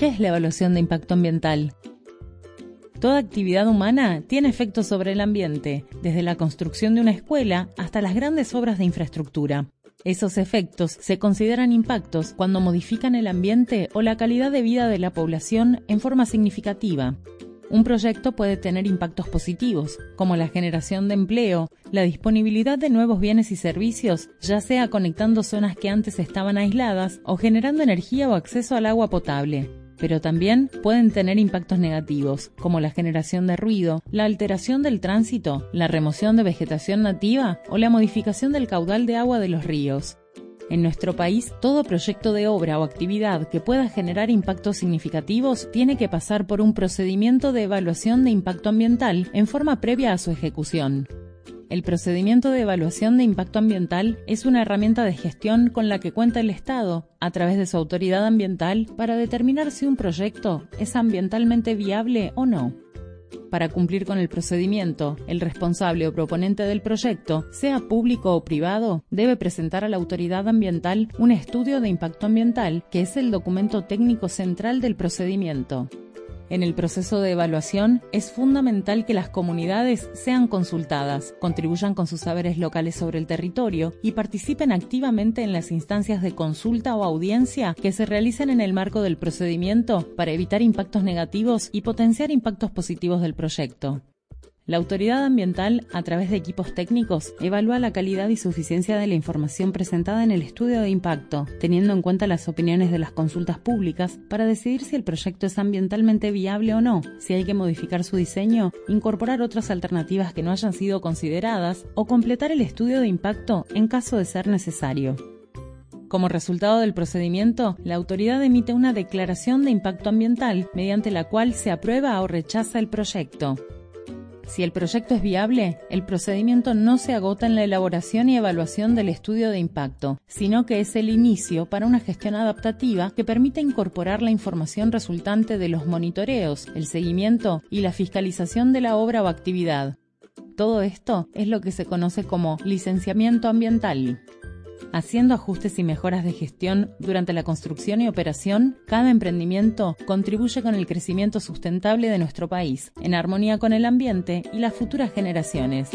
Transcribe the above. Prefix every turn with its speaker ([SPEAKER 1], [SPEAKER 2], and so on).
[SPEAKER 1] ¿Qué es la evaluación de impacto ambiental? Toda actividad humana tiene efectos sobre el ambiente, desde la construcción de una escuela hasta las grandes obras de infraestructura. Esos efectos se consideran impactos cuando modifican el ambiente o la calidad de vida de la población en forma significativa. Un proyecto puede tener impactos positivos, como la generación de empleo, la disponibilidad de nuevos bienes y servicios, ya sea conectando zonas que antes estaban aisladas o generando energía o acceso al agua potable. Pero también pueden tener impactos negativos, como la generación de ruido, la alteración del tránsito, la remoción de vegetación nativa o la modificación del caudal de agua de los ríos. En nuestro país, todo proyecto de obra o actividad que pueda generar impactos significativos tiene que pasar por un procedimiento de evaluación de impacto ambiental en forma previa a su ejecución. El procedimiento de evaluación de impacto ambiental es una herramienta de gestión con la que cuenta el Estado, a través de su autoridad ambiental, para determinar si un proyecto es ambientalmente viable o no. Para cumplir con el procedimiento, el responsable o proponente del proyecto, sea público o privado, debe presentar a la autoridad ambiental un estudio de impacto ambiental, que es el documento técnico central del procedimiento. En el proceso de evaluación es fundamental que las comunidades sean consultadas, contribuyan con sus saberes locales sobre el territorio y participen activamente en las instancias de consulta o audiencia que se realicen en el marco del procedimiento para evitar impactos negativos y potenciar impactos positivos del proyecto. La autoridad ambiental, a través de equipos técnicos, evalúa la calidad y suficiencia de la información presentada en el estudio de impacto, teniendo en cuenta las opiniones de las consultas públicas para decidir si el proyecto es ambientalmente viable o no, si hay que modificar su diseño, incorporar otras alternativas que no hayan sido consideradas o completar el estudio de impacto en caso de ser necesario. Como resultado del procedimiento, la autoridad emite una declaración de impacto ambiental mediante la cual se aprueba o rechaza el proyecto. Si el proyecto es viable, el procedimiento no se agota en la elaboración y evaluación del estudio de impacto, sino que es el inicio para una gestión adaptativa que permite incorporar la información resultante de los monitoreos, el seguimiento y la fiscalización de la obra o actividad. Todo esto es lo que se conoce como licenciamiento ambiental. Haciendo ajustes y mejoras de gestión durante la construcción y operación, cada emprendimiento contribuye con el crecimiento sustentable de nuestro país, en armonía con el ambiente y las futuras generaciones.